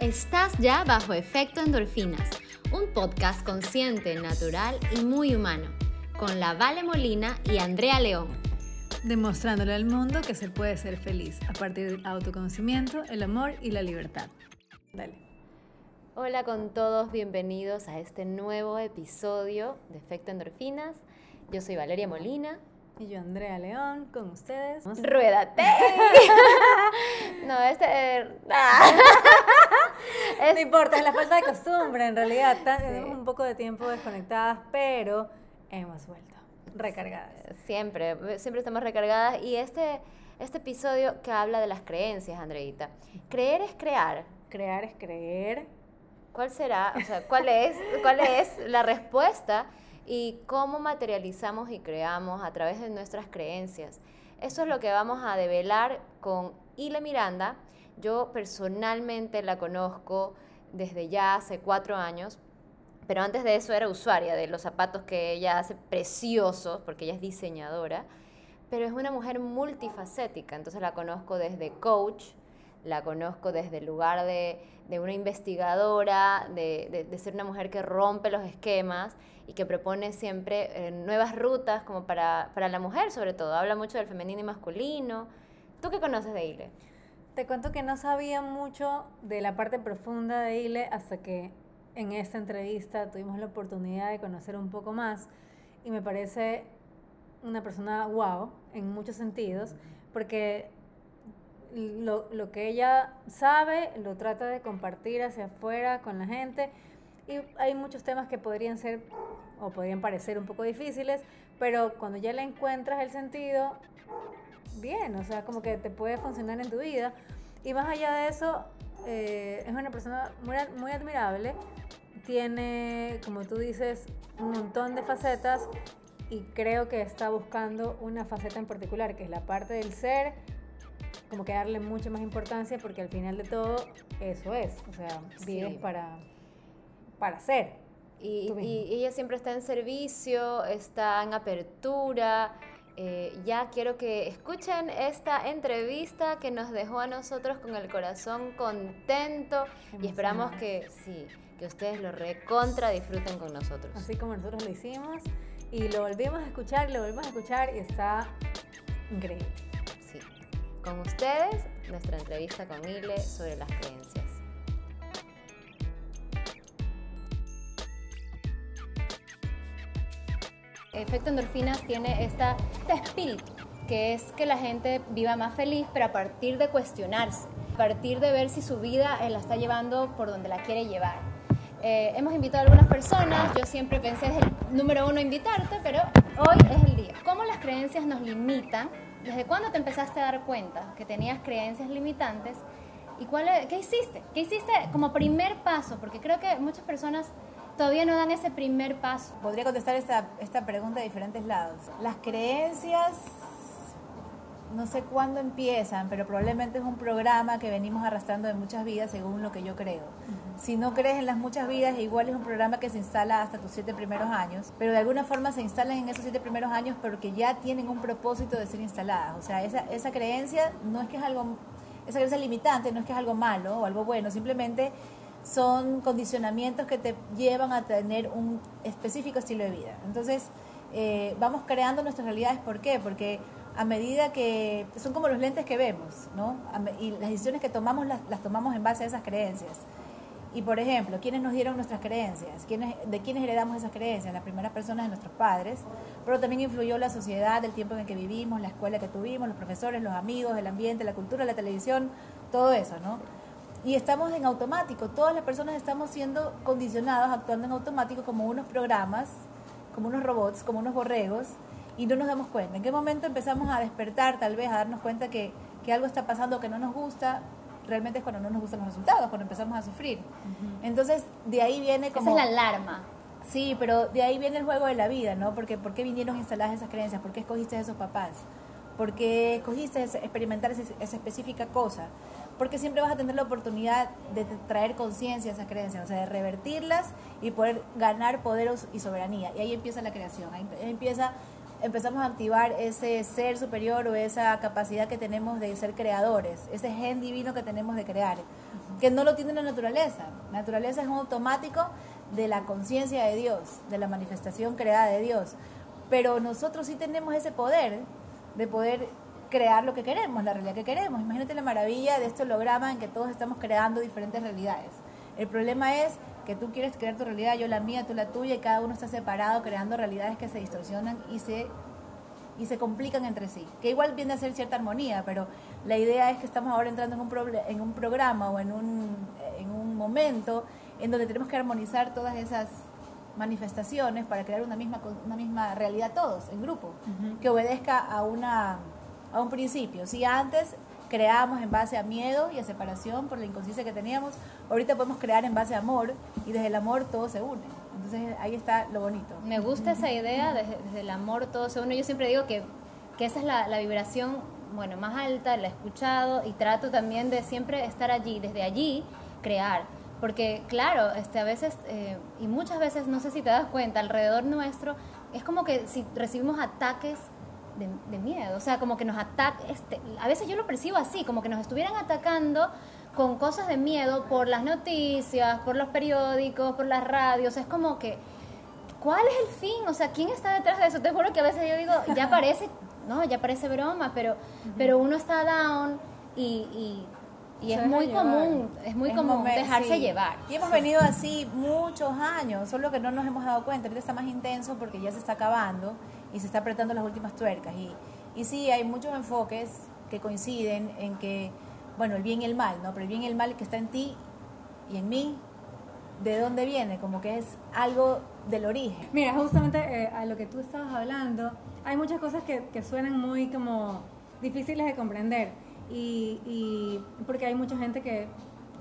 Estás ya bajo efecto endorfinas, un podcast consciente, natural y muy humano, con la Vale Molina y Andrea León. Demostrándole al mundo que se puede ser feliz a partir del autoconocimiento, el amor y la libertad. Dale. Hola con todos, bienvenidos a este nuevo episodio de Efecto Endorfinas. Yo soy Valeria Molina y yo, Andrea León, con ustedes. ¡Ruédate! no, este... Eh, no importa, es la falta de costumbre, en realidad. Tenemos un poco de tiempo desconectadas, pero hemos vuelto recargadas. Siempre, siempre estamos recargadas. Y este, este episodio que habla de las creencias, Andreita. Creer es crear. Crear es creer. ¿Cuál será? O sea, ¿cuál es, cuál es la respuesta? y cómo materializamos y creamos a través de nuestras creencias. Eso es lo que vamos a develar con Ile Miranda. Yo personalmente la conozco desde ya hace cuatro años, pero antes de eso era usuaria de los zapatos que ella hace preciosos, porque ella es diseñadora, pero es una mujer multifacética, entonces la conozco desde coach, la conozco desde el lugar de, una investigadora, de, ser una mujer que rompe los esquemas y que propone siempre eh, nuevas rutas como para, la mujer sobre todo. Habla mucho del femenino y masculino. ¿Tú qué conoces de Ile? Te cuento que no sabía mucho de la parte profunda de Ile hasta que en esta entrevista tuvimos la oportunidad de conocer un poco más y me parece una persona wow en muchos sentidos porque lo, lo, que ella sabe lo trata de compartir hacia afuera con la gente. Y hay muchos temas que podrían ser o podrían parecer un poco difíciles, pero cuando ya le encuentras el sentido, bien, o sea, como que te puede funcionar en tu vida. Y más allá de eso, eh, es una persona muy, muy admirable. Tiene, como tú dices, un montón de facetas y creo que está buscando una faceta en particular, que es la parte del ser, como que darle mucha más importancia porque al final de todo eso es, o sea, vives para, para ser. Y, ella siempre está en servicio, está en apertura. Eh, ya quiero que escuchen esta entrevista que nos dejó a nosotros con el corazón contento y esperamos que sí, que ustedes lo recontra disfruten con nosotros. Así como nosotros lo hicimos y lo volvimos a escuchar, lo volvimos a escuchar y está increíble. Con ustedes, nuestra entrevista con Ile sobre las creencias. Efecto Endorfinas tiene esta, este espíritu, que es que la gente viva más feliz, pero a partir de cuestionarse, a partir de ver si su vida eh, la está llevando por donde la quiere llevar. Eh, hemos invitado a algunas personas, yo siempre pensé es el número uno invitarte, pero hoy es el día. ¿Cómo las creencias nos limitan ¿Desde cuándo te empezaste a dar cuenta que tenías creencias limitantes? ¿Y cuál qué hiciste? ¿Qué hiciste como primer paso? Porque creo que muchas personas todavía no dan ese primer paso. Podría contestar esta, esta pregunta de diferentes lados. Las creencias no sé cuándo empiezan, pero probablemente es un programa que venimos arrastrando de muchas vidas según lo que yo creo. Si no crees en las muchas vidas, igual es un programa que se instala hasta tus siete primeros años, pero de alguna forma se instalan en esos siete primeros años porque ya tienen un propósito de ser instaladas. O sea, esa, esa creencia no es que es algo, esa creencia limitante no es que es algo malo o algo bueno, simplemente son condicionamientos que te llevan a tener un específico estilo de vida. Entonces, eh, vamos creando nuestras realidades. ¿Por qué? Porque a medida que son como los lentes que vemos, ¿no? Y las decisiones que tomamos las, tomamos en base a esas creencias. Y por ejemplo, ¿quiénes nos dieron nuestras creencias? ¿Quiénes, ¿De quiénes heredamos esas creencias? Las primeras personas de nuestros padres, pero también influyó la sociedad, el tiempo en el que vivimos, la escuela que tuvimos, los profesores, los amigos, el ambiente, la cultura, la televisión, todo eso, ¿no? Y estamos en automático, todas las personas estamos siendo condicionados, actuando en automático como unos programas, como unos robots, como unos borregos, y no nos damos cuenta. ¿En qué momento empezamos a despertar, tal vez, a darnos cuenta que, que algo está pasando que no nos gusta? Realmente es cuando no nos gustan los resultados, cuando empezamos a sufrir. Entonces, de ahí viene como... Esa es la alarma. Sí, pero de ahí viene el juego de la vida, ¿no? Porque ¿por qué vinieron instaladas esas creencias? ¿Por qué escogiste a esos papás? ¿Por qué escogiste experimentar esa, esa específica cosa? Porque siempre vas a tener la oportunidad de traer conciencia a esas creencias, o sea, de revertirlas y poder ganar poder y soberanía. Y ahí empieza la creación, ahí empieza empezamos a activar ese ser superior o esa capacidad que tenemos de ser creadores, ese gen divino que tenemos de crear, que no lo tiene la naturaleza. La naturaleza es un automático de la conciencia de Dios, de la manifestación creada de Dios. Pero nosotros sí tenemos ese poder de poder crear lo que queremos, la realidad que queremos. Imagínate la maravilla de este holograma en que todos estamos creando diferentes realidades. El problema es que tú quieres crear tu realidad, yo la mía, tú la tuya, y cada uno está separado creando realidades que se distorsionan y se, y se complican entre sí. Que igual viene a ser cierta armonía, pero la idea es que estamos ahora entrando en un, en un programa o en un, en un momento en donde tenemos que armonizar todas esas manifestaciones para crear una misma, una misma realidad todos, en grupo, que obedezca a, una, a un principio. Si antes creábamos en base a miedo y a separación por la inconsciencia que teníamos, ahorita podemos crear en base a amor y desde el amor todo se une. Entonces ahí está lo bonito. Me gusta esa idea, desde, el amor todo se une. Yo siempre digo que, que esa es la, vibración bueno, más alta, la he escuchado y trato también de siempre estar allí, desde allí crear. Porque claro, este, a veces, eh, y muchas veces, no sé si te das cuenta, alrededor nuestro, es como que si recibimos ataques de, miedo, o sea, como que nos ataca, este, a veces yo lo percibo así, como que nos estuvieran atacando con cosas de miedo por las noticias, por los periódicos, por las radios, es como que, ¿cuál es el fin? O sea, ¿quién está detrás de eso? Te juro que a veces yo digo, ya parece, no, ya parece broma, pero, pero uno está down y, y es muy común, es muy común dejarse llevar. Y hemos venido así muchos años, solo que no nos hemos dado cuenta. Ahorita está más intenso porque ya se está acabando y se está apretando las últimas tuercas. Y, y sí, hay muchos enfoques que coinciden en que, bueno, el bien y el mal, ¿no? Pero el bien y el mal que está en ti y en mí, ¿de dónde viene? Como que es algo del origen. Mira, justamente eh, a lo que tú estabas hablando, hay muchas cosas que, que suenan muy como difíciles de comprender. Y, y, porque hay mucha gente que,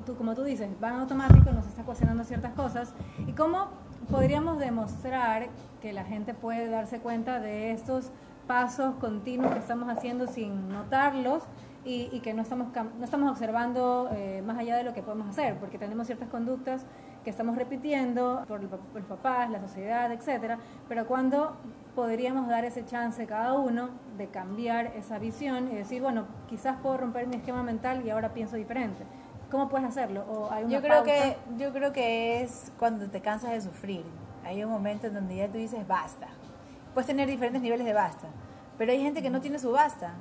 tú, como tú dices, van automático, nos está cuestionando ciertas cosas. ¿Y cómo podríamos demostrar que la gente puede darse cuenta de estos pasos continuos que estamos haciendo sin notarlos y, y que no estamos, no estamos observando eh, más allá de lo que podemos hacer, porque tenemos ciertas conductas que estamos repitiendo por, los papás, la sociedad, etcétera, pero cuando podríamos dar ese chance cada uno de cambiar esa visión y decir, bueno, quizás puedo romper mi esquema mental y ahora pienso diferente. ¿Cómo puedes hacerlo? ¿O hay una yo creo que yo creo que es cuando te cansas de sufrir. Hay un momento en donde ya tú dices basta. Puedes tener diferentes niveles de basta, pero hay gente que no tiene su basta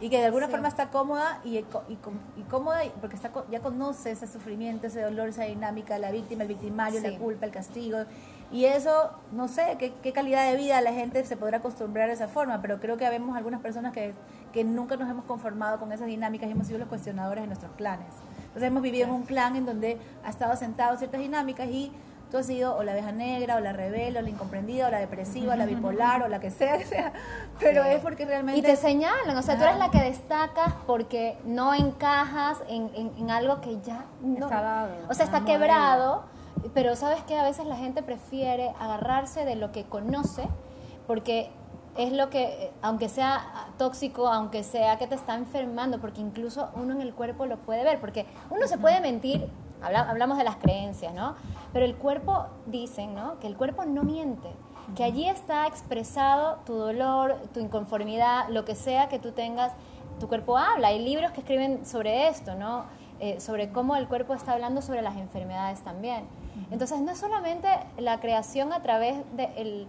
y que de alguna forma está cómoda y, y, cómoda porque está, ya conoce ese sufrimiento, ese dolor, esa dinámica, la víctima, el victimario, la culpa, el castigo. Y eso, no sé qué, qué, calidad de vida la gente se podrá acostumbrar a esa forma, pero creo que habemos algunas personas que, que nunca nos hemos conformado con esas dinámicas y hemos sido los cuestionadores de nuestros clanes. Entonces hemos vivido en un clan en donde ha estado sentado ciertas dinámicas y tú has sido o la abeja negra, o la rebelde, o la incomprendida, o la depresiva, o la bipolar, o la que sea, sea. pero es porque realmente... Y te señalan, o sea, tú eres la que destacas porque no encajas en, en, algo que ya no... Está dado. O sea, está quebrado, pero sabes que a veces la gente prefiere agarrarse de lo que conoce porque es lo que, aunque sea tóxico, aunque sea que te está enfermando, porque incluso uno en el cuerpo lo puede ver, porque uno se puede mentir hablamos de las creencias, ¿no? Pero el cuerpo, dicen, ¿no? Que el cuerpo no miente, que allí está expresado tu dolor, tu inconformidad, lo que sea que tú tengas, tu cuerpo habla. Hay libros que escriben sobre esto, ¿no? Eh, sobre cómo el cuerpo está hablando sobre las enfermedades también. Entonces, no es solamente la creación a través del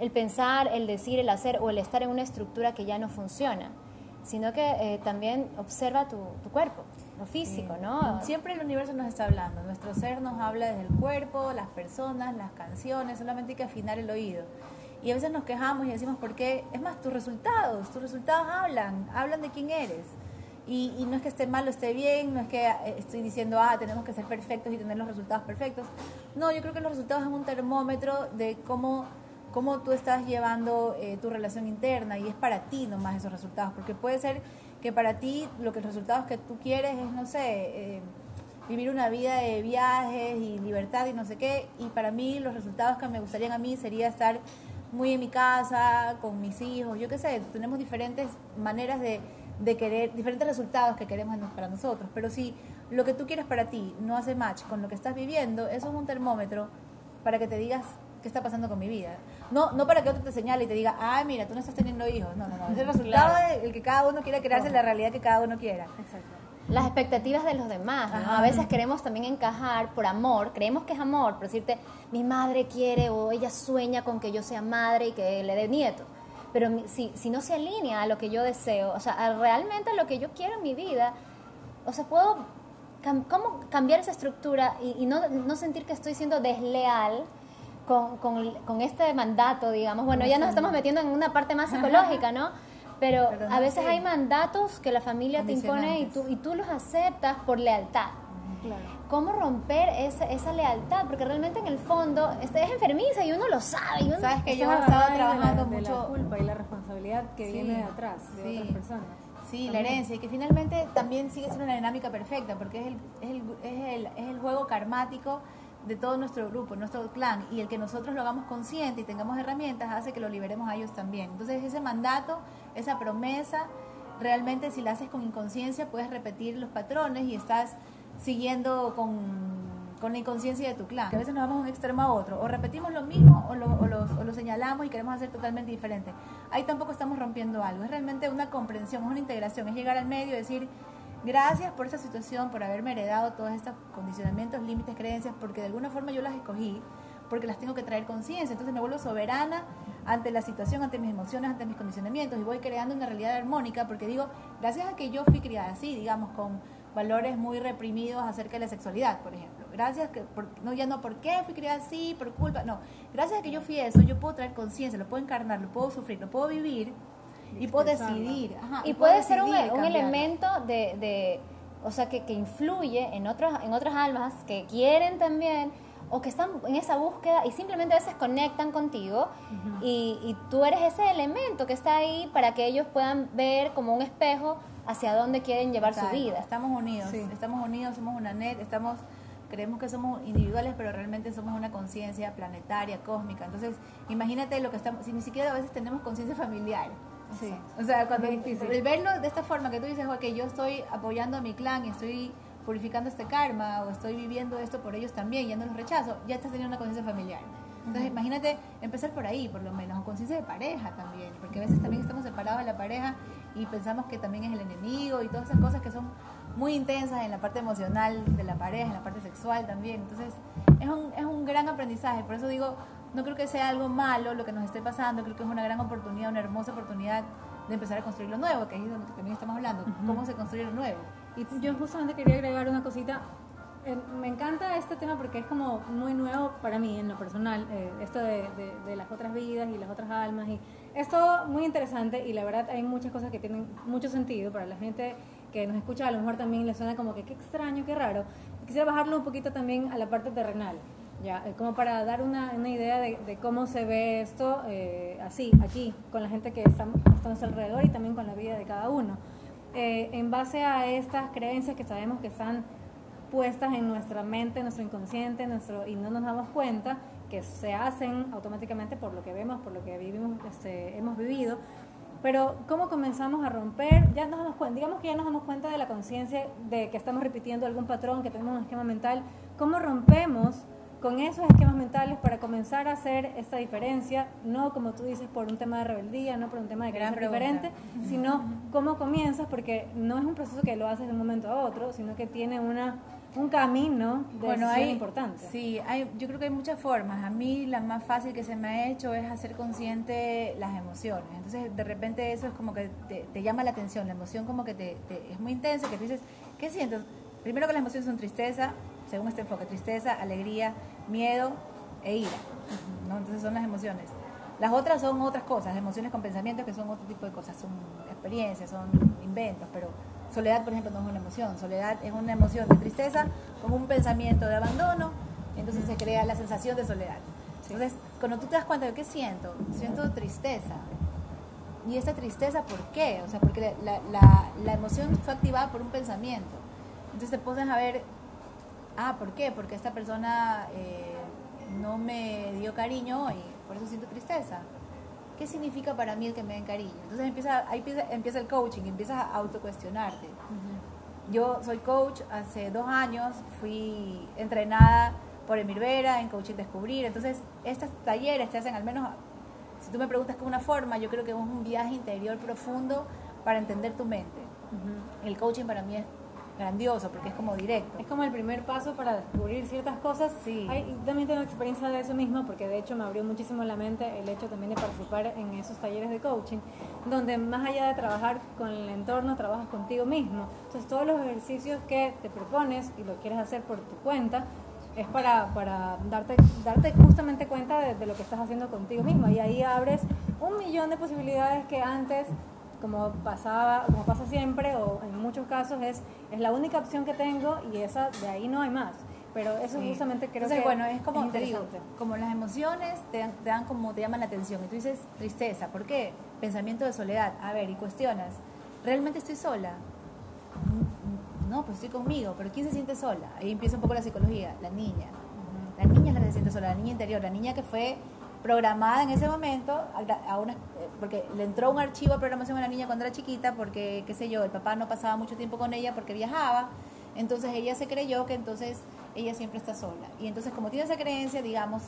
el pensar, el decir, el hacer o el estar en una estructura que ya no funciona, sino que eh, también observa tu, tu cuerpo físico, ¿no? Siempre el universo nos está hablando, nuestro ser nos habla desde el cuerpo, las personas, las canciones, solamente hay que afinar el oído. Y a veces nos quejamos y decimos, ¿por qué? Es más, tus resultados, tus resultados hablan, hablan de quién eres. Y, y, no es que esté mal o esté bien, no es que eh, estoy diciendo, ah, tenemos que ser perfectos y tener los resultados perfectos. No, yo creo que los resultados son un termómetro de cómo, cómo tú estás llevando eh, tu relación interna y es para ti nomás esos resultados, porque puede ser que para ti lo que los resultados que tú quieres es, no sé, eh, vivir una vida de viajes y libertad y no sé qué, y para mí los resultados que me gustarían a mí sería estar muy en mi casa, con mis hijos, yo qué sé, tenemos diferentes maneras de, de querer, diferentes resultados que queremos para nosotros, pero si lo que tú quieres para ti no hace match con lo que estás viviendo, eso es un termómetro para que te digas qué está pasando con mi vida. No, no para que otro te señale y te diga, ay, mira, tú no estás teniendo hijos. No, no, no. Es el resultado del que cada uno quiere crearse la realidad que cada uno quiera. Exacto. las expectativas de los demás. ¿no? Ajá. A veces queremos también encajar por amor, creemos que es amor, por decirte, mi madre quiere o ella sueña con que yo sea madre y que le dé nieto. Pero si, si no se alinea a lo que yo deseo, o sea, a realmente a lo que yo quiero en mi vida, o sea, puedo cam- ¿cómo cambiar esa estructura y, y no, no sentir que estoy siendo desleal con, con, este mandato, digamos. Bueno, ya nos estamos metiendo en una parte más psicológica, ¿no? Pero, a veces hay mandatos que la familia te impone y tú, y tú los aceptas por lealtad. Claro. ¿Cómo romper esa, esa lealtad? Porque realmente en el fondo este, es enfermiza y uno lo sabe. y uno- Sabes que yo he estado raíz de la- trabajando de la mucho. culpa y la responsabilidad que Sí, viene de atrás, de sí. otras personas. Sí, la herencia, y que finalmente también sigue siendo una dinámica perfecta, porque es el, es el, es el, es el juego karmático de todo nuestro grupo, nuestro clan, y el que nosotros lo hagamos consciente y tengamos herramientas hace que lo liberemos a ellos también. Entonces ese mandato, esa promesa, realmente si la haces con inconsciencia puedes repetir los patrones y estás siguiendo con, con la inconsciencia de tu clan. A veces nos vamos de un extremo a otro, o repetimos lo mismo o lo, o lo señalamos y queremos hacer totalmente diferente. Ahí tampoco estamos rompiendo algo, es realmente una comprensión, es una integración, es llegar al medio y decir, gracias por esta situación, por haberme heredado todos estos condicionamientos, límites, creencias, porque de alguna forma yo las escogí, porque las tengo que traer conciencia, entonces me vuelvo soberana ante la situación, ante mis emociones, ante mis condicionamientos y voy creando una realidad armónica porque digo, gracias a que yo fui criada así, digamos, con valores muy reprimidos acerca de la sexualidad, por ejemplo. Gracias que por- no ya no por qué fui criada así, por culpa, no. Gracias a que yo fui eso, yo puedo traer conciencia, lo puedo encarnar, lo puedo sufrir, lo puedo vivir y puedo decidir. Ajá, y puede ser un, decidir un elemento de, de- o sea, que, que influye en, otros, en otras almas que quieren también o que están en esa búsqueda y simplemente a veces conectan contigo y, y tú eres ese elemento que está ahí para que ellos puedan ver como un espejo hacia dónde quieren llevar su vida. Estamos unidos, Sí. estamos unidos, somos una net, estamos creemos que somos individuales, pero realmente somos una conciencia planetaria, cósmica. Entonces, imagínate lo que estamos, si ni siquiera a veces tenemos conciencia familiar. Sí. O sea, cuando el verlo de esta forma que tú dices, ok, yo estoy apoyando a mi clan y estoy purificando este karma o estoy viviendo esto por ellos también, ya no los rechazo, ya estás teniendo una conciencia familiar. Entonces, imagínate empezar por ahí, por lo menos, o conciencia de pareja también, porque a veces también estamos separados de la pareja y pensamos que también es el enemigo y todas esas cosas que son muy intensas en la parte emocional de la pareja, en la parte sexual también. Entonces, es un, es un gran aprendizaje, por eso digo, no creo que sea algo malo lo que nos esté pasando, creo que es una gran oportunidad, una hermosa oportunidad de empezar a construir lo nuevo, que es de lo que también estamos hablando, cómo se construye lo nuevo. Y yo justamente quería agregar una cosita. Eh, me encanta este tema porque es como muy nuevo para mí en lo personal, eh, esto de, de- de las otras vidas y las otras almas. Y es todo muy interesante y la verdad hay muchas cosas que tienen mucho sentido para la gente que nos escucha, a lo mejor también le suena como que qué extraño, qué raro. Quisiera bajarlo un poquito también a la parte terrenal, ya, eh, como para dar una, una idea de, de cómo se ve esto eh, así, aquí, con la gente que está, nuestro alrededor y también con la vida de cada uno. Eh, en base a estas creencias que sabemos que están puestas en nuestra mente, en nuestro inconsciente, en nuestro, y no nos damos cuenta que se hacen automáticamente por lo que vemos, por lo que vivimos, este, hemos vivido. Pero cómo comenzamos a romper, ya nos damos cuenta, digamos que ya nos damos cuenta de la conciencia de que estamos repitiendo algún patrón, que tenemos un esquema mental, ¿cómo rompemos con esos esquemas mentales para comenzar a hacer esta diferencia? No como tú dices por un tema de rebeldía, no por un tema de Gran querer ser diferente, sino cómo comienzas, porque no es un proceso que lo haces de un momento a otro, sino que tiene una, un camino de Bueno, hay, importante. Sí, hay, yo creo que hay muchas formas. A mí la más fácil que se me ha hecho es hacer consciente las emociones. Entonces, de repente eso es como que te, te llama la atención. La emoción como que te, te- es muy intensa, que tú dices, ¿qué sientes? Primero que las emociones son tristeza, según este enfoque, tristeza, alegría, miedo e ira. ¿no? Entonces son las emociones. Las otras son otras cosas, emociones con pensamientos que son otro tipo de cosas, son experiencias, son inventos, pero soledad, por ejemplo, no es una emoción. Soledad es una emoción de tristeza con un pensamiento de abandono, entonces se crea la sensación de soledad. Entonces, cuando tú te das cuenta de qué siento, siento tristeza. ¿Y esta tristeza por qué? O sea, porque la, la, la emoción fue activada por un pensamiento. Entonces te pones a ver, ah, ¿por qué? Porque esta persona eh, no me dio cariño y por eso siento tristeza. ¿Qué significa para mí el que me den cariño? Entonces empieza, ahí empieza, empieza el coaching, empiezas a autocuestionarte. Yo soy coach, hace dos años fui entrenada por Emir Vera, en Coaching Descubrir. Entonces, estos talleres te hacen al menos, si tú me preguntas con una forma, yo creo que es un viaje interior profundo para entender tu mente. El coaching para mí es grandioso porque es como directo. Es como el primer paso para descubrir ciertas cosas. Sí. Hay, también tengo experiencia de eso mismo porque de hecho me abrió muchísimo la mente el hecho también de participar en esos talleres de coaching, donde más allá de trabajar con el entorno, trabajas contigo mismo. Entonces todos los ejercicios que te propones y lo quieres hacer por tu cuenta, es para, para darte, darte justamente cuenta de, de, lo que estás haciendo contigo mismo. Y ahí abres un millón de posibilidades que antes como pasaba, como pasa siempre, o en muchos casos es, es la única opción que tengo y esa de ahí no hay más. Pero eso Sí. justamente creo Entonces, que bueno, es como es te digo, como las emociones te dan, te dan como te llaman la atención. Y tú dices tristeza, ¿por qué? Pensamiento de soledad. A ver, y cuestionas, ¿realmente estoy sola? No, pues estoy conmigo, pero ¿quién se siente sola? Ahí empieza un poco la psicología, la niña. La niña es la que se siente sola, la niña interior, la niña que fue programada en ese momento a, una, eh, porque le entró un archivo de programación a la niña cuando era chiquita porque, qué sé yo, el papá no pasaba mucho tiempo con ella porque viajaba, entonces ella se creyó que entonces ella siempre está sola. Y entonces como tiene esa creencia, digamos,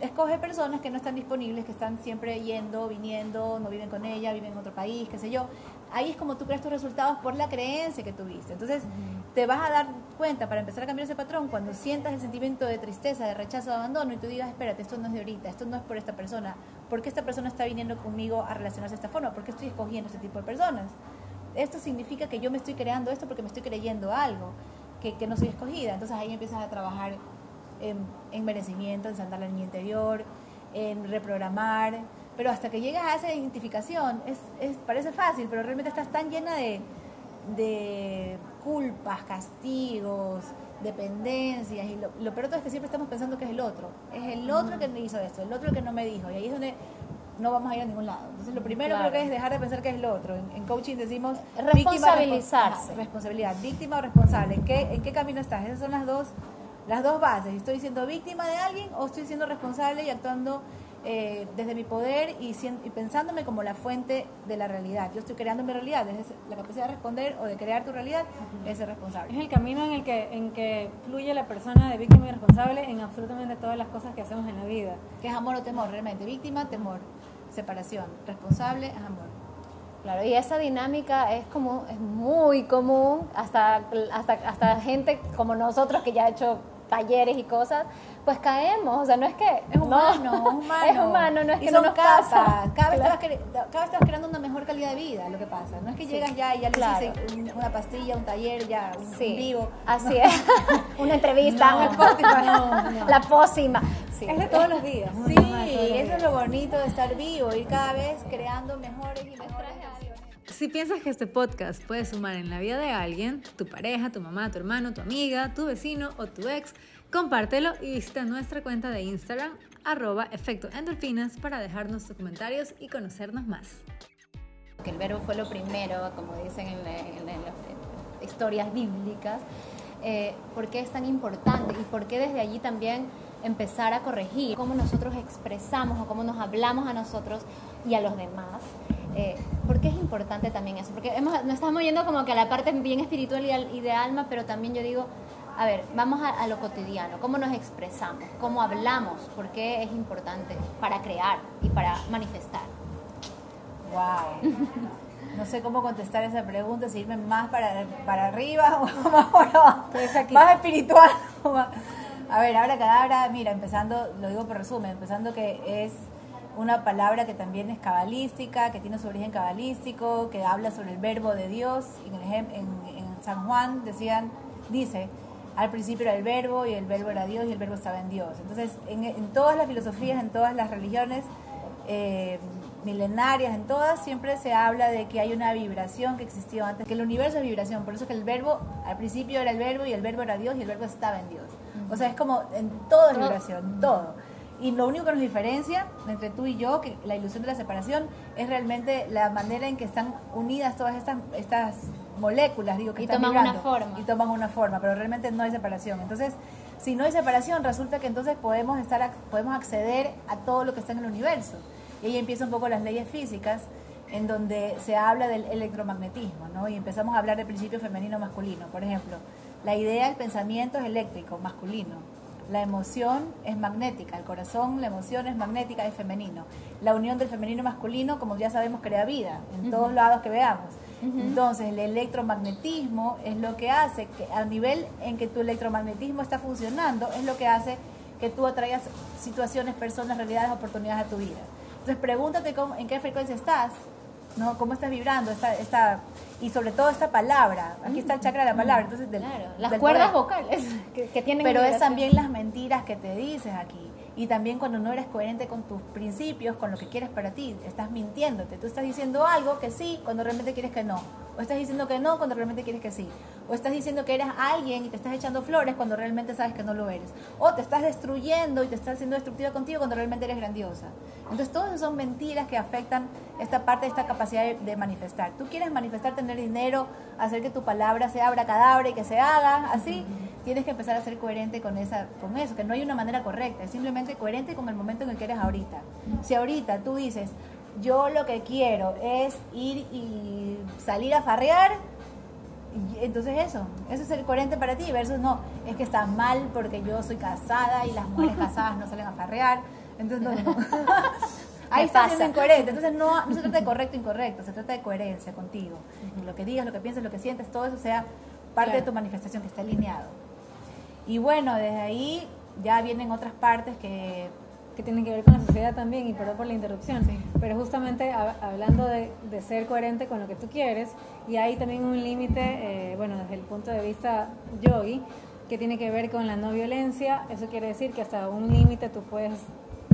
escoge personas que no están disponibles, que están siempre yendo, viniendo, no viven con ella, viven en otro país, qué sé yo. Ahí es como tú creas tus resultados por la creencia que tuviste. Entonces, te vas a dar cuenta para empezar a cambiar ese patrón cuando sientas el sentimiento de tristeza, de rechazo, de abandono y tú digas, espérate, esto no es de ahorita, esto no es por esta persona. ¿Por qué esta persona está viniendo conmigo a relacionarse de esta forma? ¿Por qué estoy escogiendo este tipo de personas? Esto significa que yo me estoy creando esto porque me estoy creyendo algo, que, que no soy escogida. Entonces ahí empiezas a trabajar en, en merecimiento, en sanar la niña interior, en reprogramar, pero hasta que llegas a esa identificación, es, es, parece fácil, pero realmente estás tan llena de, de culpas, castigos, dependencias, y lo, lo peor de todo es que siempre estamos pensando que es el otro, es el otro que me hizo esto, el otro que no me dijo, y ahí es donde no vamos a ir a ningún lado. Entonces lo primero Claro. creo que es dejar de pensar que es el otro. En, en coaching decimos Responsabilizarse. víctima, responsabilidad, víctima o responsable. ¿En qué, ¿En qué camino estás? Esas son las dos, las dos bases. ¿Estoy siendo víctima de alguien o estoy siendo responsable y actuando eh, desde mi poder y, y pensándome como la fuente de la realidad? Yo estoy creando mi realidad, desde la capacidad de responder o de crear tu realidad, es ser responsable. Es el camino en el que en que fluye la persona de víctima y responsable en absolutamente todas las cosas que hacemos en la vida. ¿Qué es amor o temor? Realmente, víctima, temor. Separación. Responsable es amor. Claro, y esa dinámica es como es muy común hasta hasta hasta gente como nosotros que ya ha hecho talleres y cosas, pues caemos, o sea, no es que Es no, humano, es humano. es humano, no es Y que no nos capas. pasa. Cada vez, Claro. te vas cre- cada vez te vas creando una mejor calidad de vida, lo que pasa. No es que llegas ya y ya le claro. hiciste un- una pastilla, un taller, ya, un, un Sí, vivo. así es. Una entrevista, No, un no, no. la pócima. Sí. Es de todos los días. un Sí, eso es lo bonito de estar vivo, ir cada vez creando versiones. Si piensas que este podcast puede sumar en la vida de alguien, tu pareja, tu mamá, tu hermano, tu amiga, tu vecino o tu ex, compártelo y visita nuestra cuenta de Instagram, arroba efecto para dejarnos tus comentarios y conocernos más. que el verbo fue lo primero, como dicen en las historias bíblicas, eh, ¿por qué es tan importante y por qué desde allí también empezar a corregir cómo nosotros expresamos o cómo nos hablamos a nosotros y a los demás? Eh, ¿Por qué es importante también eso? Porque hemos, nos estamos yendo como que a la parte bien espiritual y, al- y de alma, pero también yo digo, a ver, vamos a, a lo cotidiano, cómo nos expresamos, cómo hablamos, por qué es importante para crear y para manifestar. Wow. No sé cómo contestar esa pregunta, si irme más para, para arriba o más aquí. Más espiritual. A ver, ahora cadabra, mira, empezando, lo digo por resumen, empezando que es una palabra que también es cabalística, que tiene su origen cabalístico, que habla sobre el verbo de Dios. En, el en, en San Juan decían, dice, al principio era el verbo y el verbo era Dios y el verbo estaba en Dios. Entonces, en, en todas las filosofías, en todas las religiones, eh, milenarias, en todas, siempre se habla de que hay una vibración que existió antes, que el universo es vibración, por eso que el verbo, al principio era el verbo y el verbo era Dios y el verbo estaba en Dios. O sea, es como en todo es vibración, todo. Y lo único que nos diferencia entre tú y yo, que la ilusión de la separación, es realmente la manera en que están unidas todas estas, estas moléculas, digo, que Y están toman una forma. Y toman una forma, pero realmente no hay separación. Entonces, si no hay separación, resulta que entonces podemos, estar, podemos acceder a todo lo que está en el universo. Y ahí empiezan un poco las leyes físicas, en donde se habla del electromagnetismo, ¿no? Y empezamos a hablar del principio femenino-masculino. Por ejemplo, la idea del pensamiento es eléctrico, masculino. La emoción es magnética, el corazón, la emoción es magnética, es femenino. La unión del femenino y masculino, como ya sabemos, crea vida en todos lados que veamos. Entonces, el electromagnetismo es lo que hace que al nivel en que tu electromagnetismo está funcionando, es lo que hace que tú atraigas situaciones, personas, realidades, oportunidades a tu vida. Entonces, pregúntate cómo, en qué frecuencia estás, ¿no? ¿Cómo estás vibrando? Esta, esta, y sobre todo esta palabra. Aquí está el chakra de la palabra. Entonces, del- Claro, las del cuerdas poder. vocales que, que tienen Pero es también las mentiras que te dices aquí. Y también cuando no eres coherente con tus principios, con lo que quieres para ti, estás mintiéndote. Tú estás diciendo algo que sí cuando realmente quieres que no. O estás diciendo que no cuando realmente quieres que sí. O estás diciendo que eres alguien y te estás echando flores cuando realmente sabes que no lo eres. O te estás destruyendo y te estás haciendo destructiva contigo cuando realmente eres grandiosa. Entonces, todas esas son mentiras que afectan esta parte, esta capacidad de, manifestar. Tú quieres manifestar, tener dinero, hacer que tu palabra se abra cadabra y que se haga así. Tienes que empezar a ser coherente con, esa, con eso, que no hay una manera correcta, es simplemente coherente con el momento en el que eres ahorita. Si ahorita tú dices, yo lo que quiero es ir y salir a farrear, entonces eso, eso es ser coherente para ti, versus no, es que está mal porque yo soy casada y las mujeres casadas no salen a farrear, entonces no, no. Ahí Me estás siendo incoherente, entonces no, no se trata de correcto o incorrecto, se trata de coherencia contigo, lo que digas, lo que pienses, lo que sientes, todo eso sea parte de tu manifestación, que esté alineado. Y bueno, desde ahí ya vienen otras partes que que tienen que ver con la sociedad también, y perdón por la interrupción, Sí. pero justamente hab- hablando de, de ser coherente con lo que tú quieres, y hay también un límite, eh, bueno, desde el punto de vista yogi, que tiene que ver con la no violencia, eso quiere decir que hasta un límite tú puedes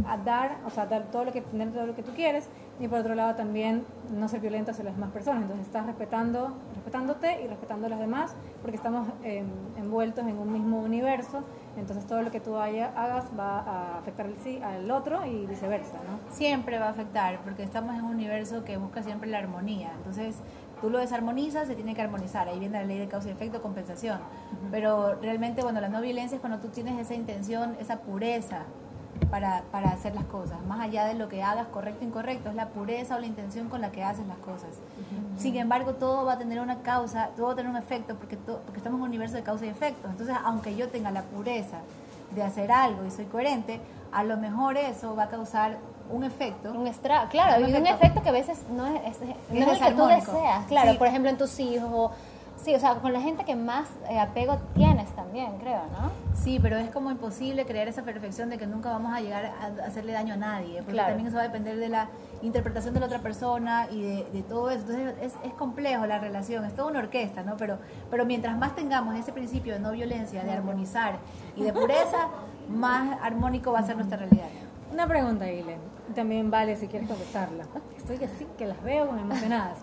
a dar, o sea, dar todo lo que, tener todo lo que tú quieres, y por otro lado también no ser violento hacia las demás personas, entonces estás respetando, respetándote y respetando a las demás, porque estamos eh, envueltos en un mismo universo, entonces todo lo que tú haya- hagas va a afectar sí, al otro y viceversa, ¿no? siempre va a afectar, porque estamos en un universo que busca siempre la armonía. Entonces, tú lo desarmonizas, se tiene que armonizar. Ahí viene la ley de causa y efecto, compensación. Pero realmente, bueno, la no violencia es cuando tú tienes esa intención, esa pureza para, para hacer las cosas. Más allá de lo que hagas, correcto o incorrecto, es la pureza o la intención con la que haces las cosas. Sin embargo, todo va a tener una causa, todo va a tener un efecto, porque, to- porque estamos en un universo de causa y efecto. Entonces, aunque yo tenga la pureza de hacer algo y soy coherente, a lo mejor eso va a causar un efecto. Un extra, claro, Un y un efecto. efecto que a veces no es, es- no es el que tú deseas, claro, Sí. por ejemplo en tus hijos, sí, o sea, con la gente que más eh, apego tienes también, creo, ¿no? Sí, pero es como imposible crear esa perfección de que nunca vamos a llegar a hacerle daño a nadie, porque Claro. también eso va a depender de la interpretación de la otra persona y de, de todo eso. Entonces es, es complejo la relación, es toda una orquesta, ¿no? Pero, pero mientras más tengamos ese principio de no violencia, de armonizar y de pureza, más armónico va a ser nuestra realidad. Una pregunta, Ile, también vale si quieres contestarla. Estoy así que las veo como emocionadas.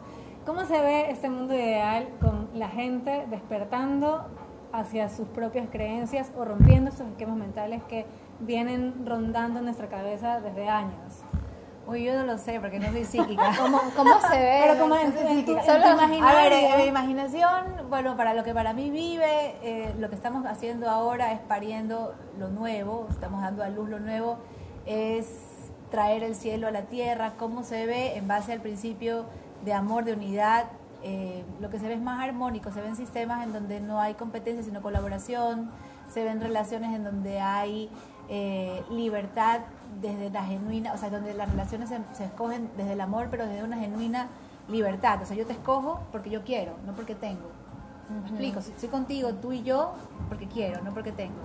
¿Cómo se ve este mundo ideal con la gente despertando hacia sus propias creencias o rompiendo estos esquemas mentales que vienen rondando en nuestra cabeza desde años? Uy, yo no lo sé porque no soy psíquica. ¿Cómo, cómo se ve? Pero como en, en tu, en tu A ver, en mi imaginación, bueno, para lo que para mí vive, eh, lo que estamos haciendo ahora es pariendo lo nuevo, estamos dando a luz lo nuevo, es traer el cielo a la tierra, cómo se ve en base al principio de amor, de unidad, eh, lo que se ve es más armónico, se ven sistemas en donde no hay competencia sino colaboración, se ven relaciones en donde hay eh, libertad desde la genuina, o sea, donde las relaciones se, se escogen desde el amor, pero desde una genuina libertad. O sea, yo te escojo porque yo quiero, no porque tengo. ¿Me explico? Estoy contigo, tú y yo, porque quiero, no porque tengo.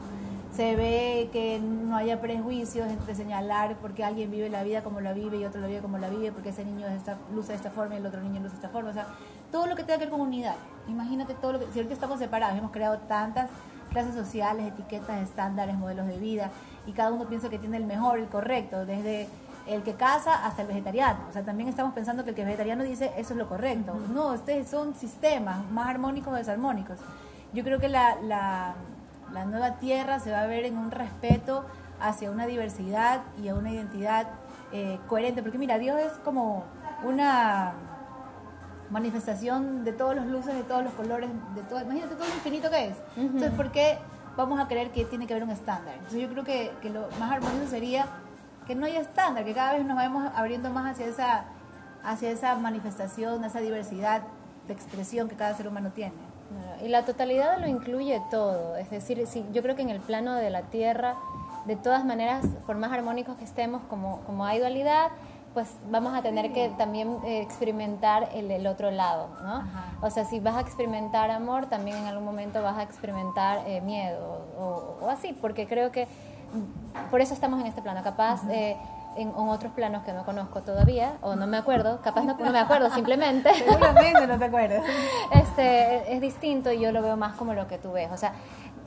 Se ve que no haya prejuicios entre señalar porque alguien vive la vida como la vive y otro la vive como la vive, porque ese niño es esta, luce de esta forma y el otro niño luce de esta forma. O sea, todo lo que tenga que ver con unidad. Imagínate todo lo que. Si ahorita estamos separados, hemos creado tantas clases sociales, etiquetas, estándares, modelos de vida, y cada uno piensa que tiene el mejor, el correcto, desde el que casa hasta el vegetariano. O sea, también estamos pensando que el que es vegetariano dice eso es lo correcto. No, ustedes son sistemas más armónicos o desarmónicos. Yo creo que la, la, la nueva tierra se va a ver en un respeto hacia una diversidad y a una identidad eh, coherente. Porque mira, Dios es como una manifestación de todos los luces, de todos los colores, de todo, imagínate todo lo infinito que es. Entonces, ¿por qué vamos a creer que tiene que haber un estándar? Entonces, yo creo que, que lo más armonioso sería que no haya estándar, que cada vez nos vayamos abriendo más hacia esa, hacia esa manifestación, esa diversidad de expresión que cada ser humano tiene. Y la totalidad lo incluye todo, es decir, si, yo creo que en el plano de la Tierra, de todas maneras, por más armónicos que estemos, como, como hay dualidad, pues vamos a tener que también eh, experimentar el, el otro lado, ¿no? Ajá. O sea, si vas a experimentar amor, también en algún momento vas a experimentar eh, miedo o, o así, porque creo que por eso estamos en este plano. Capaz eh, en, en otros planos que no conozco todavía, o no me acuerdo, capaz no, no me acuerdo simplemente. Seguramente no te acuerdas. este, es distinto y yo lo veo más como lo que tú ves. O sea,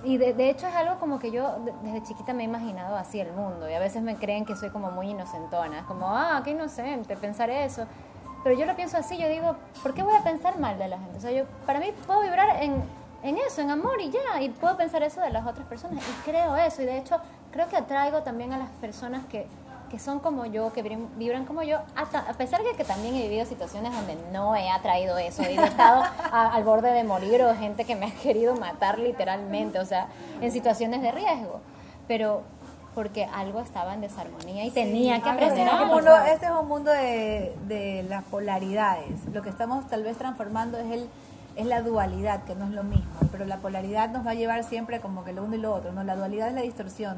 y de, de hecho es algo como que yo de- desde chiquita me he imaginado así el mundo y a veces me creen que soy como muy inocentona, es como, ah, qué inocente pensar eso. Pero yo lo pienso así, yo digo, ¿por qué voy a pensar mal de la gente? O sea, yo para mí puedo vibrar en, en eso, en amor y ya, y puedo pensar eso de las otras personas y creo eso y de hecho creo que atraigo también a las personas que que son como yo, que vibran- como yo, hasta- a pesar de que también he vivido situaciones donde no he atraído eso, y he estado a- al borde de morir o gente que me ha querido matar literalmente, o sea, en situaciones de riesgo, pero porque algo estaba en desarmonía y tenía que aprender un mundo, este es un mundo de, de las polaridades. Lo que estamos tal vez transformando es el es la dualidad, que no es lo mismo, pero la polaridad nos va a llevar siempre como que lo uno y lo otro, ¿no? La dualidad es la distorsión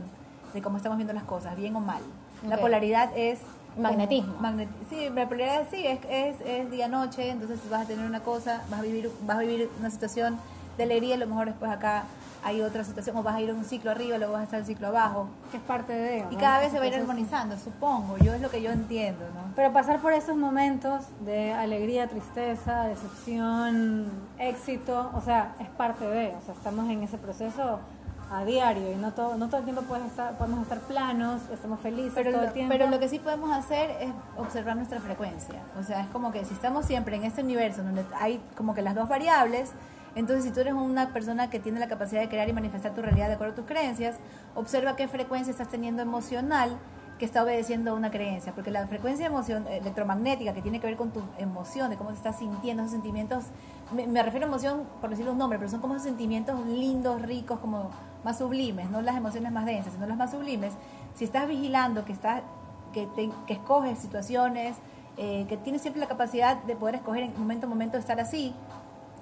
de cómo estamos viendo las cosas, bien o mal. La Ok. polaridad es como Magnetismo. magnet- sí, la polaridad sí, es, es, es día-noche, entonces vas a tener una cosa, vas a vivir vas a vivir una situación de alegría, a lo mejor después acá hay otra situación, o vas a ir a un ciclo arriba, luego vas a estar un ciclo abajo. Que es parte de Y ¿no? cada vez se va a ir armonizando, supongo. Yo es lo que yo entiendo, ¿no? Pero pasar por esos momentos de alegría, tristeza, decepción, éxito, o sea, es parte de, o sea, estamos en ese proceso a diario y no todo, no todo el tiempo puedes estar, podemos estar planos, estamos felices Pero todo lo, el tiempo. pero lo que sí podemos hacer es observar nuestra frecuencia. O sea, es como que si estamos siempre en este universo donde hay como que las dos variables, entonces si tú eres una persona que tiene la capacidad de crear y manifestar tu realidad de acuerdo a tus creencias, observa qué frecuencia estás teniendo emocional que está obedeciendo a una creencia, porque la frecuencia emoción, electromagnética que tiene que ver con tu emoción, de cómo te estás sintiendo, esos sentimientos, me, me refiero a emoción por decirle un nombre, pero son como esos sentimientos lindos, ricos, como más sublimes, no las emociones más densas, sino las más sublimes. Si estás vigilando que estás, que, te- que escoges situaciones, eh, que tienes siempre la capacidad de poder escoger en momento a momento estar así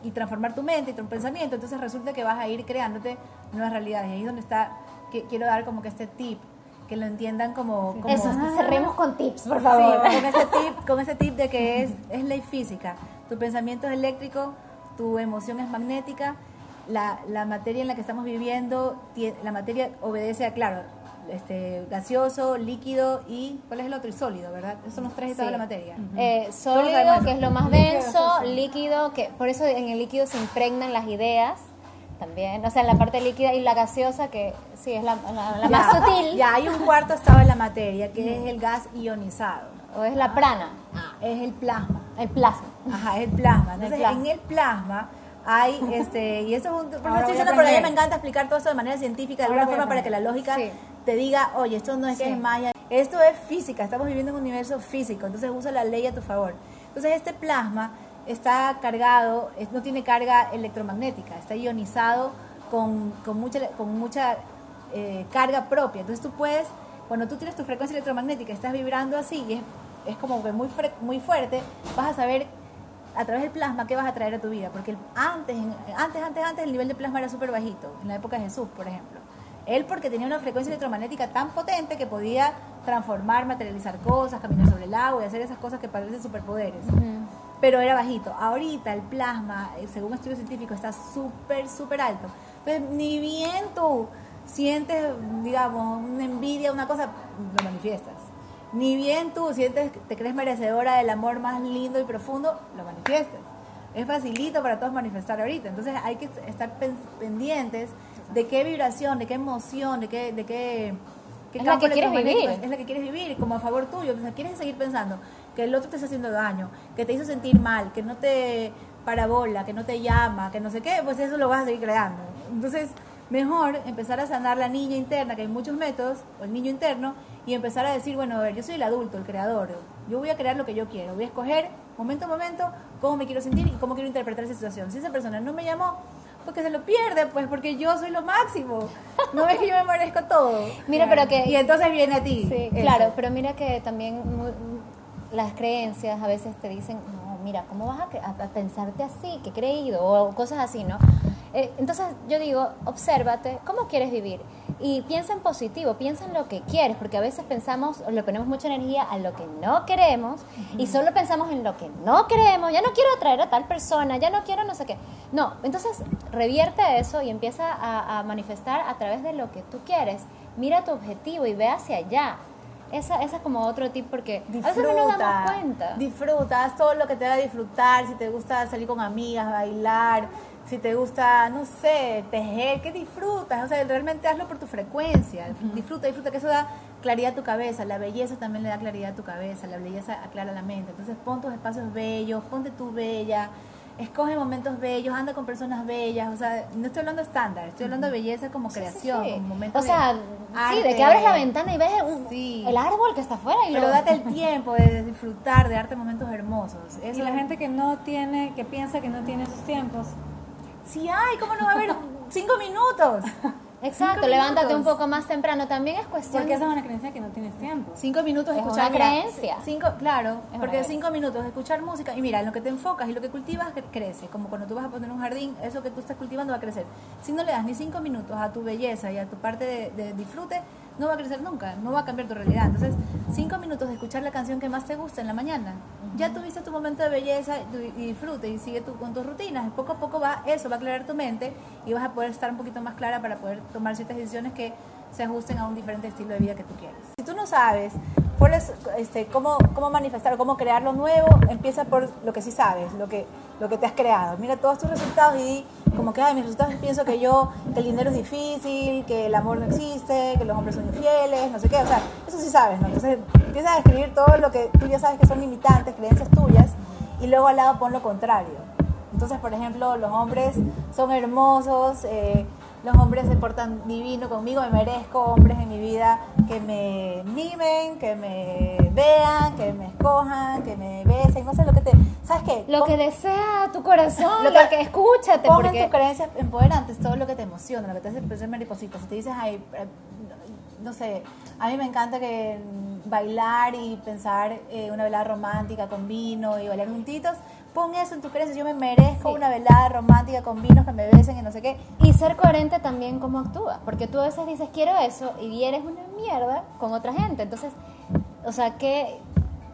y transformar tu mente y tu pensamiento, entonces resulta que vas a ir creándote nuevas realidades. Y ahí es donde está, que quiero dar como que este tip, que lo entiendan como... como Eso, cerremos con tips, por Sí, favor. con ese tip, con ese tip de que es, es ley física. Tu pensamiento es eléctrico, tu emoción es magnética, la, la materia en la que estamos viviendo, la materia obedece a, claro, este, gaseoso, líquido y, ¿cuál es el otro? Y sólido, ¿verdad? Esos son los tres estados Sí. de la materia. Eh, Todos sólido, sabemos. que es lo más denso, sí, sí. líquido, que por eso en el líquido se impregnan las ideas también, o sea, en la parte líquida y la gaseosa, que sí, es la, la- la más sutil, Ya hay un cuarto estado de la materia, que es el gas ionizado. o es la prana, Es el plasma. el plasma. Ajá, es el plasma. Entonces, plasma. en el plasma hay, este, y eso es un, por estoy diciendo, pero a mí me encanta explicar todo esto de manera científica, de Ahora alguna forma, para que la lógica Sí. te diga, oye, esto no es que Sí. es magia, esto es física, estamos viviendo en un universo físico, entonces usa la ley a tu favor. Entonces, este plasma está cargado, no tiene carga electromagnética, está ionizado con, con mucha, con mucha eh, carga propia. Entonces, tú puedes, cuando tú tienes tu frecuencia electromagnética, estás vibrando así y es, es como que muy, muy fuerte, vas a saber a través del plasma qué vas a traer a tu vida. Porque antes, antes, antes, antes, el nivel de plasma era súper bajito, en la época de Jesús, por ejemplo. Él porque tenía una frecuencia electromagnética tan potente que podía transformar, materializar cosas, caminar sobre el agua y hacer esas cosas que parecen superpoderes. Pero era bajito. Ahorita el plasma, eh, según estudios científicos, está súper, súper alto. Entonces, ni bien tú sientes, digamos, una envidia, una cosa, lo manifiestas. Ni bien tú sientes, te crees merecedora del amor más lindo y profundo, lo manifiestas. Es facilito para todos manifestar ahorita. Entonces hay que estar pen- pendientes de qué vibración, de qué emoción, de qué... De qué qué Es la que quieres vivir. Es la que quieres vivir, como a favor tuyo. O sea, quieres seguir pensando que el otro te está haciendo daño, que te hizo sentir mal, que no te parabola, que no te llama, que no sé qué, pues eso lo vas a seguir creando. Entonces, mejor empezar a sanar la niña interna, que hay muchos métodos, o el niño interno, y empezar a decir, bueno, a ver, yo soy el adulto, el creador, yo voy a crear lo que yo quiero, voy a escoger momento a momento cómo me quiero sentir y cómo quiero interpretar esa situación. Si esa persona no me llamó, porque se lo pierde, pues porque yo soy lo máximo. No ves que yo me merezco todo. Mira, pero que- Y entonces viene a ti. Sí, eso. claro, pero mira que también las creencias a veces te dicen, no, mira, ¿cómo vas a, a- a pensarte así? ¿Qué creído? O cosas así, ¿no? Eh, entonces yo digo, obsérvate, ¿cómo quieres vivir? Y piensa en positivo, piensa en lo que quieres, porque a veces pensamos, o le ponemos mucha energía a lo que no queremos y solo pensamos en lo que no queremos, ya no quiero atraer a tal persona, ya no quiero no sé qué. No, entonces revierte eso y empieza a, a manifestar a través de lo que tú quieres. Mira tu objetivo y ve hacia allá. Esa, esa es como otro tip porque a veces no nos damos cuenta. Disfruta, haz todo lo que te haga disfrutar. Si te gusta salir con amigas, bailar, si te gusta, no sé, tejer, ¿qué disfrutas? O sea, realmente hazlo por tu frecuencia. Disfruta, disfruta, que eso da claridad a tu cabeza. La belleza también le da claridad a tu cabeza. La belleza aclara la mente. Entonces, pon tus espacios bellos, ponte tú bella. Escoge momentos bellos, anda con personas bellas, o sea, no estoy hablando estándar, estoy hablando de belleza como creación, Sí. como momentos O sea, sí, de que abres la ventana y ves el árbol que está afuera y Pero lo- date el tiempo de disfrutar, de darte momentos hermosos. Eso Y la gente que no tiene, que piensa que no tiene esos tiempos, Sí hay, ¿cómo no va a haber cinco minutos? Exacto, levántate un poco más temprano. También es cuestión porque esa es una creencia que no tienes tiempo. Cinco minutos Es escuchar. una creencia. Cinco, claro, porque cinco minutos de escuchar música y mira, en lo que te enfocas y lo que cultivas cre- crece. Como cuando tú vas a poner un jardín, eso que tú estás cultivando va a crecer. Si no le das ni cinco minutos a tu belleza y a tu parte de, de disfrute, no va a crecer nunca, no va a cambiar tu realidad. Entonces, cinco minutos de escuchar la canción que más te gusta en la mañana. Ya tuviste tu momento de belleza y, disfrute y sigue tú con tus rutinas. Poco a poco va eso, va a aclarar tu mente y vas a poder estar un poquito más clara para poder tomar ciertas decisiones que se ajusten a un diferente estilo de vida que tú quieres. Si tú no sabes cuál es, este, cómo, cómo manifestar o cómo crear lo nuevo, empieza por lo que sí sabes, lo que, lo que te has creado. Mira todos tus resultados y di como que, ay, mis resultados pienso que yo, que el dinero es difícil, que el amor no existe, que los hombres son infieles, no sé qué. O sea, eso sí sabes, ¿no? Entonces empieza a describir todo lo que tú ya sabes que son limitantes, creencias tuyas, y luego al lado pon lo contrario. Entonces, por ejemplo, los hombres son hermosos, eh, los hombres se portan divino conmigo, me merezco hombres en mi vida que me mimen, que me vean, que me escojan, que me besen, no sé lo que te... ¿Sabes qué? Lo Pon- que desea tu corazón, Lo lo que- que, escúchate, Pon en porque tus creencias empoderantes todo lo que te emociona, lo que te hace pensar mariposita. Si te dices, ay, eh, no sé, a mí me encanta que mm, bailar y pensar eh, una velada romántica con vino y bailar juntitos, pon eso en tus creencias. Yo me merezco Sí. una velada romántica con vinos que me besen y no sé qué. y ser coherente también como actúas, porque tú a veces dices quiero eso y eres una mierda con otra gente, entonces, o sea, que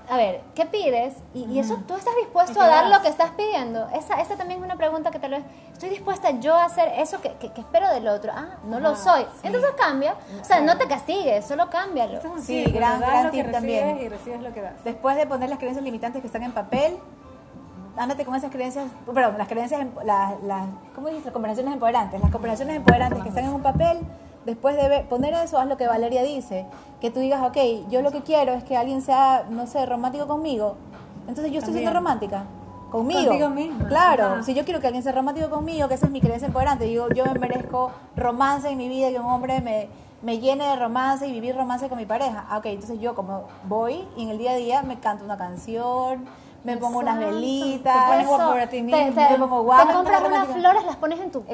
a ver, ¿qué pides? Y, y eso tú estás ¿Y dispuesto a dar das? lo que estás pidiendo. Esa, esa también es una pregunta que tal vez estoy dispuesta yo a hacer eso que, que- que espero del otro. Ah, no lo soy. sí. Entonces cambia. O sea, no te castigues, solo cámbialo. Esto es un Sí, círculo, gran- gran lo que tip también. y recibes lo que das. Después de poner las creencias limitantes que están en papel, ándate con esas creencias, perdón, las creencias, em- las, las, ¿cómo dices? Las conversaciones empoderantes. Las conversaciones empoderantes que están en un papel, después de ver- poner eso, haz lo que Valeria dice, que tú digas, ok, yo lo que quiero es que alguien sea, no sé, romántico conmigo, entonces yo estoy siendo romántica. Conmigo. Contigo misma. Claro, Ajá. si yo quiero que alguien sea romántico conmigo, que esa es mi creencia empoderante, digo, yo me merezco romance en mi vida, que un hombre me, me llene de romance y vivir romance con mi pareja. Ah, ok, entonces yo como voy y en el día a día me canto una canción, me pongo unas Exacto. velitas, Te pones guapo para ti mismo. te- me pongo guapa, te compras unas flores, las pones en tu casa.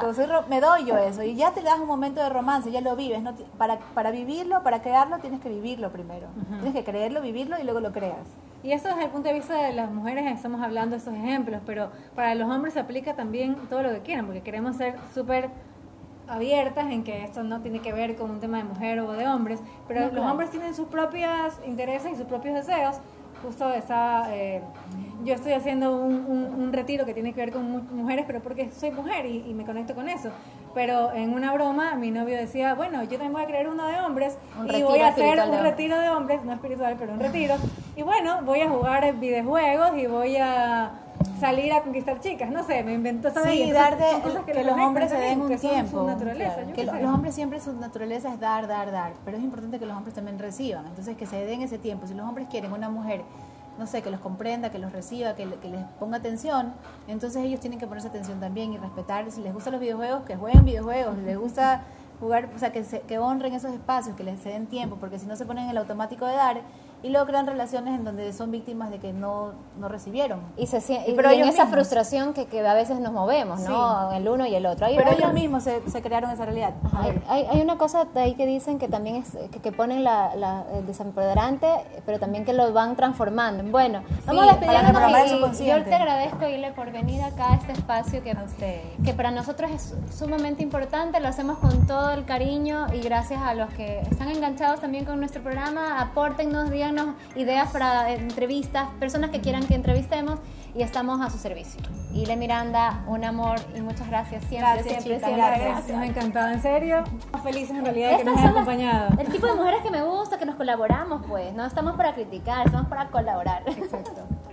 Exacto, soy me doy yo eso y ya te das un momento de romance, ya lo vives. ¿no? Para, para vivirlo, para crearlo, tienes que vivirlo primero. Tienes que creerlo, vivirlo y luego lo creas. Y eso desde el punto de vista de las mujeres estamos hablando de esos ejemplos, pero para los hombres se aplica también todo lo que quieran, porque queremos ser súper abiertas en que esto no tiene que ver con un tema de mujer o de hombres, pero No, los claro. hombres tienen sus propios intereses y sus propios deseos. Justo esa, eh, yo estoy haciendo un, un- un retiro que tiene que ver con mu- mujeres, pero porque soy mujer y, y me conecto con eso. Pero en una broma, mi novio decía, bueno, yo también voy a crear uno de hombres Un y voy a hacer un retiro de hombres, no espiritual, pero un retiro. Y bueno, voy a jugar videojuegos y voy a salir a conquistar chicas, no sé, me inventó esa Sí, son cosas que, lo los hombres se den un tiempo. Naturaleza, claro, que los hombres siempre su naturaleza es dar, dar, dar, pero es importante que los hombres también reciban. Entonces que se den ese tiempo. Si los hombres quieren una mujer, no sé, que los comprenda, que los reciba, que les ponga atención, entonces ellos tienen que ponerse atención también y respetar. Si les gustan los videojuegos, que jueguen videojuegos. Si les gusta jugar, o sea, que, se- que honren esos espacios, que les den tiempo, porque si no se ponen en el automático de dar y luego crean relaciones en donde son víctimas de que no, no recibieron. Y, se, y Pero en esa mismos. frustración que, que a veces nos movemos, ¿no? El uno y el otro. Hay, Pero ellos mismos se, se crearon esa realidad. A hay, hay- hay una cosa de ahí que dicen que también es que, que ponen la, la el desempoderante, pero también que lo van transformando. Bueno, vamos Sí, para reprogramar el y- yo te agradezco, Ile, por venir acá a este espacio que, A que para nosotros es sumamente importante, lo hacemos con todo el cariño y gracias a los que están enganchados también con nuestro programa, apórtennos, díganos ideas para entrevistas, personas que quieran que entrevistemos y estamos a su servicio. Ile Miranda, un amor y muchas gracias siempre, Gracias, siempre, chicas, siempre. gracias. Nos ha encantado, en serio. Estamos felices en realidad de que nos hayan las- acompañado. el tipo de mujeres que me gusta, que nos colaboramos, pues. No estamos para criticar, estamos para colaborar. Exacto.